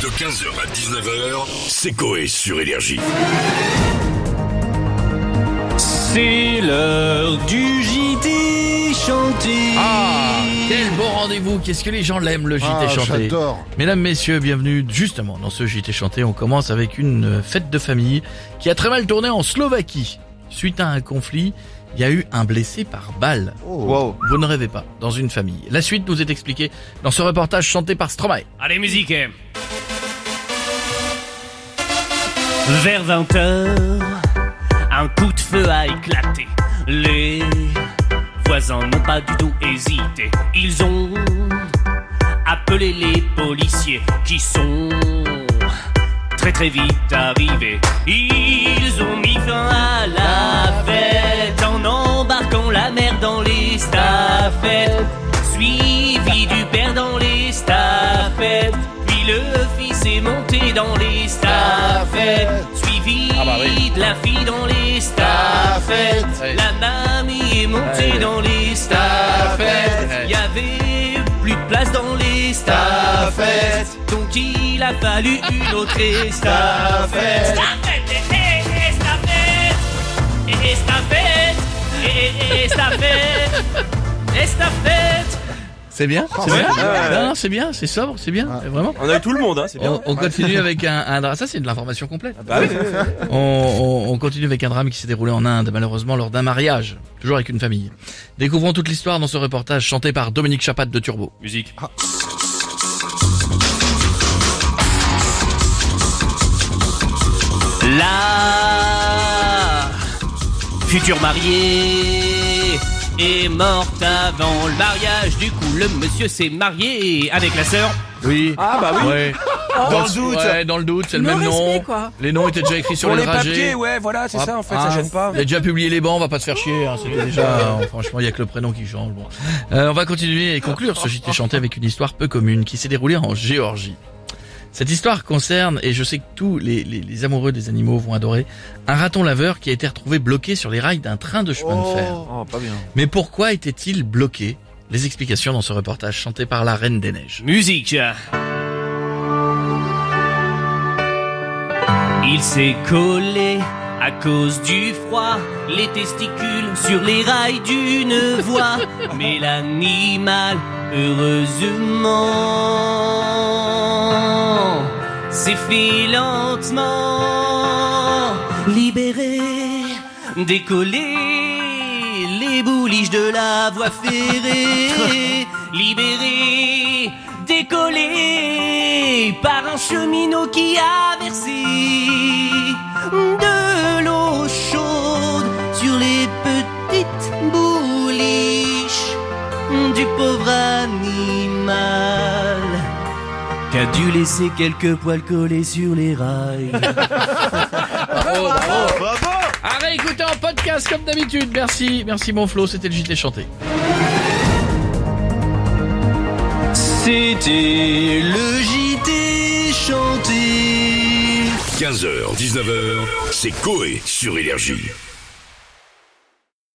De 15h à 19h, c'est Coé sur Énergie. C'est l'heure du JT chanté. Ah, quel beau rendez-vous Qu'est-ce que les gens l'aiment le JT Ah, chanté j'adore. Mesdames, messieurs, bienvenue justement dans ce JT chanté. On commence avec une euh, fête de famille qui a très mal tourné en Slovaquie. Suite à un conflit, il y a eu un blessé par balle. Wow. Vous ne rêvez pas, dans une famille. La suite nous est expliquée dans ce reportage chanté par Stromae. Allez, musique. Vers 20h, un coup de feu a éclaté. Les voisins n'ont pas du tout hésité. Ils ont appelé les policiers qui sont très très vite arrivés. Ils ont mis fin à la fête en embarquant la mère dans les staffettes. Monté dans les staffettes. Suivi de la fille dans les staffettes. La mamie est montée dans les staffettes. Il y avait plus de place dans les staffettes. Donc il a fallu une autre estafette. Estafette, estafette, estafette, estafette. C'est bien C'est bien. Non, non, c'est bien, c'est sobre, c'est bien, vraiment. On a eu tout le monde, hein, c'est bien. On, on continue avec un, un drame. Ça, c'est de l'information complète. Bah oui, oui, oui. On, on- on continue avec un drame qui s'est déroulé en Inde, malheureusement lors d'un mariage, toujours avec une famille. Découvrons toute l'histoire dans ce reportage chanté par Dominique Chapat de Turbo. Musique. La future mariée est morte avant le mariage. Du coup, le monsieur s'est marié avec la sœur. Oui. Ah bah oui. Ouais. Dans le doute. Ouais, dans le doute, c'est le même nom. Les noms étaient déjà écrits sur Pour les les papiers, ouais, voilà, c'est ça en fait, Ah, ça gêne pas. Il a déjà publié les bancs, on va pas se faire chier. hein, C'était déjà, euh, franchement, il y a que le prénom qui change. Bon. Euh, on va continuer et conclure ce JT chanté avec une histoire peu commune qui s'est déroulée en Géorgie. Cette histoire concerne, et je sais que tous les, les- les amoureux des animaux vont adorer, un raton laveur qui a été retrouvé bloqué sur les rails d'un train de chemin de fer. Oh, pas bien. Mais pourquoi était-il bloqué? Les explications dans ce reportage chanté par la Reine des Neiges. Musique. Il s'est collé à cause du froid, les testicules sur les rails d'une voie. Mais l'animal, heureusement, fait lentement libéré, décollé. Les bouliches de la voie ferrée, libéré, décollé par un cheminot qui a versé de l'eau chaude sur les petites bouliches du pauvre animal qui a dû laisser quelques poils collés sur les rails. Bravo, bravo, À réécouter en podcast comme d'habitude. Merci, merci mon Flo, c'était le JT chanté. C'était le JT chanté. 15h, 19h, c'est Coé sur Énergie.